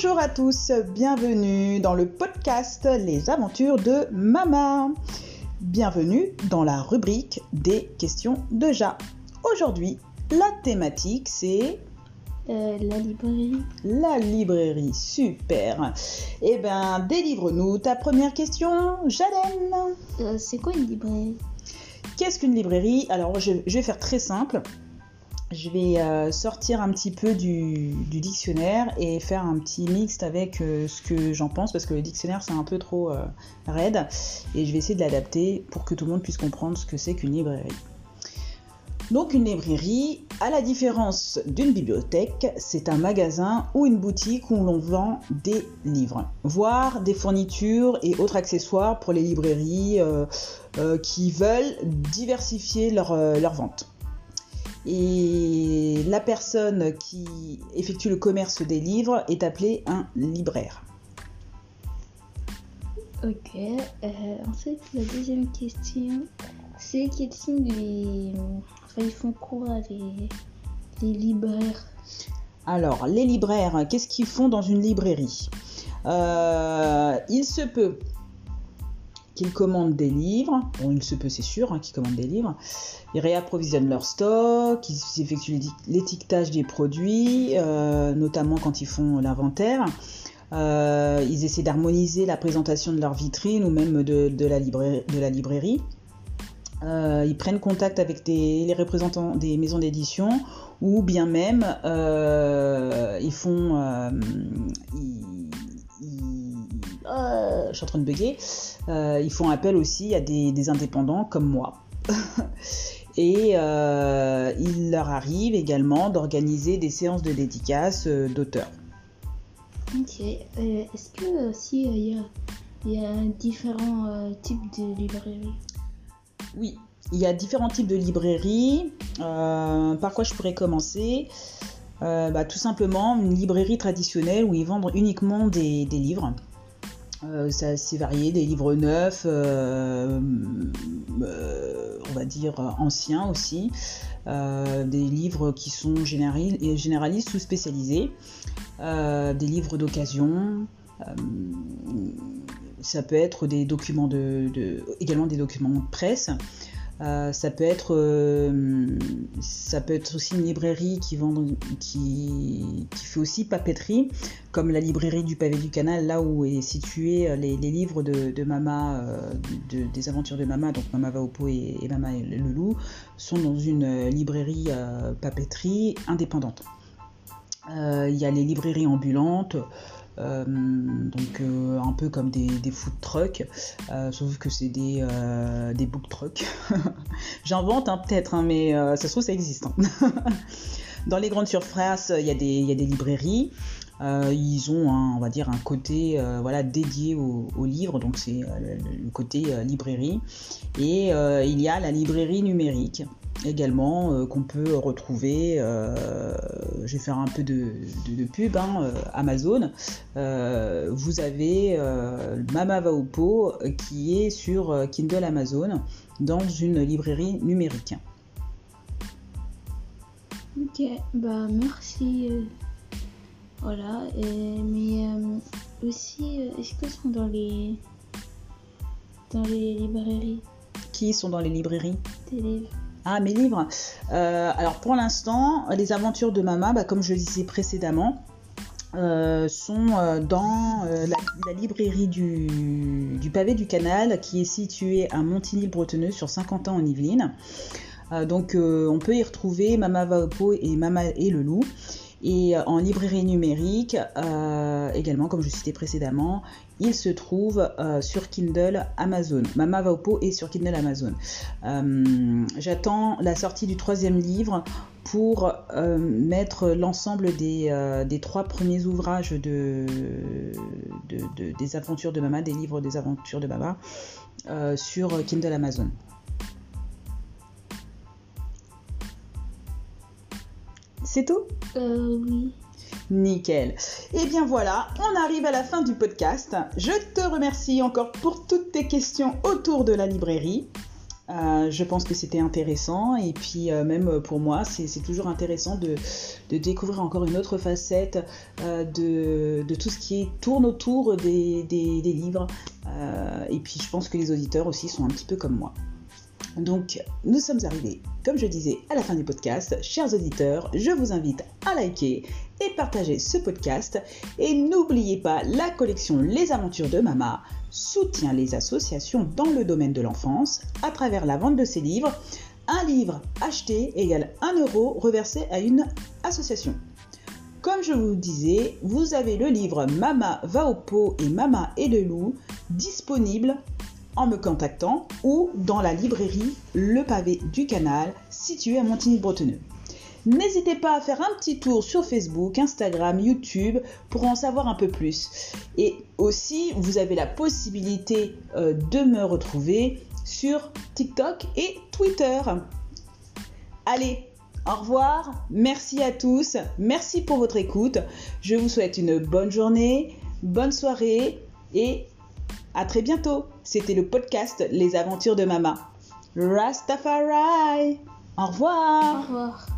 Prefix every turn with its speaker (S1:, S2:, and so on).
S1: Bonjour à tous, bienvenue dans le podcast Les aventures de Mama. Bienvenue dans la rubrique des questions de Ja. Aujourd'hui, la thématique c'est
S2: Euh, la librairie.
S1: la librairie. Super. Eh ben, délivre-nous ta première question, Jalène.
S2: Euh, c'est quoi une librairie?
S1: Qu'est-ce qu'une librairie? Alors, je, je vais faire très simple. Je vais euh, sortir un petit peu du, dictionnaire et faire un petit mixte avec euh, ce que j'en pense parce que le dictionnaire c'est un peu trop euh, raide et je vais essayer de l'adapter pour que tout le monde puisse comprendre ce que c'est qu'une librairie. Donc une librairie, à la différence d'une bibliothèque, c'est un magasin ou une boutique où l'on vend des livres, voire des fournitures et autres accessoires pour les librairies qui veulent diversifier leur, leur vente. Et la personne qui effectue le commerce des livres est appelée un libraire.
S2: Ok. Euh, ensuite, la deuxième question, c'est quels sont les... Enfin, ils font quoi les, les libraires?
S1: Alors, les libraires, qu'est-ce qu'ils font dans une librairie? Euh, Il se peut qu'ils commandent des livres. Bon, il se peut, c'est sûr, hein, qu'ils commandent des livres. Ils réapprovisionnent leur stock, ils effectuent l'éti- l'étiquetage des produits, euh, notamment quand ils font l'inventaire. Euh, ils essaient d'harmoniser la présentation de leur vitrine ou même de, la, librairie, de la librairie. Euh, ils prennent contact avec les représentants des maisons d'édition ou bien même ils font euh, je suis en train de bugger Euh, ils font appel aussi à des, des indépendants comme moi et euh, il leur arrive également d'organiser des séances de dédicaces d'auteurs
S2: Ok. Est-ce que aussi il y, a, il y a différents types de librairies
S1: Oui, il y a différents types de librairies. Par quoi je pourrais commencer? Euh, bah, Tout simplement une librairie traditionnelle où ils vendent uniquement des, des livres. Euh, c'est varié, des livres neufs, euh, euh, on va dire anciens aussi, euh, des livres qui sont généralistes ou spécialisés, euh, des livres d'occasion, euh, ça peut être des documents de- également des documents de presse. Euh, ça peut être euh, ça peut être aussi une librairie qui vend qui, qui fait aussi papeterie comme la librairie du pavé du canal là où est situé euh, les, livres de, Mama de- des aventures de Mama. Donc Mama va au pot et, et Mama et le loup sont dans une librairie papeterie indépendante. Il y a les librairies ambulantes euh, donc euh, un peu comme des, food trucks, euh, sauf que c'est des, book trucks. J'invente hein, peut-être, hein, mais ça se trouve ça existe. hein. Dans les grandes surfaces, il y a des, librairies. Ils ont, un, on va dire, un côté voilà, dédié aux au livres, donc c'est le, côté librairie. Et il y a la librairie numérique également euh, qu'on peut retrouver. euh, je vais faire un peu de, de- de pub, hein, euh, Amazon. Vous avez Mama va au pot euh, qui est sur Kindle Amazon dans une librairie numérique.
S2: Ok, bah merci. voilà, et- mais aussi, est-ce que sont dans les dans les librairies?
S1: Qui sont dans les librairies?
S2: Des livres
S1: Mes livres. Euh, alors pour l'instant, les aventures de Mama, bah, comme je le disais précédemment, euh, sont euh, dans la, librairie du, pavé du canal qui est située à Montigny-le-Bretonneux sur Saint-Quentin en Yvelines. Donc on peut y retrouver Mama va au pot et Mama et le loup. Et euh, en librairie numérique, euh, également, comme je citais précédemment, il se trouve euh, sur Kindle Amazon. Mama va au pot et sur Kindle Amazon. J'attends la sortie du troisième livre pour mettre l'ensemble des, trois premiers ouvrages de, de- de- des aventures de Mama, des livres des aventures de Mama, sur Kindle Amazon. C'est tout
S2: Euh, oui.
S1: Nickel. Et bien voilà, on arrive à la fin du podcast. Je te remercie encore pour toutes tes questions autour de la librairie. Euh, je pense que c'était intéressant et puis euh, même pour moi c'est toujours intéressant de, découvrir encore une autre facette euh, de, tout ce qui tourne autour des, des livres et puis je pense que les auditeurs aussi sont un petit peu comme moi. Donc nous sommes arrivés, comme je disais, à la fin du podcast. Chers auditeurs, je vous invite à liker et partager ce podcast et n'oubliez pas la collection Les aventures de Mama soutient les associations dans le domaine de l'enfance à travers la vente de ses livres. Un livre acheté égale 1 euro reversé à une association. Comme je vous disais, vous avez le livre Mama va au pot et Mama et le loup disponible en me contactant ou dans la librairie Le Pavé du Canal située à Montigny-Bretonneux. N'hésitez pas à faire un petit tour sur Facebook, Instagram, YouTube pour en savoir un peu plus. Et aussi, vous avez la possibilité euh, de me retrouver sur TikTok et Twitter. Allez, au revoir, merci à tous, merci pour votre écoute. Je vous souhaite une bonne journée, bonne soirée et à très bientôt. C'était le podcast Les aventures de Mama. Rastafari. Au revoir.
S2: Au revoir.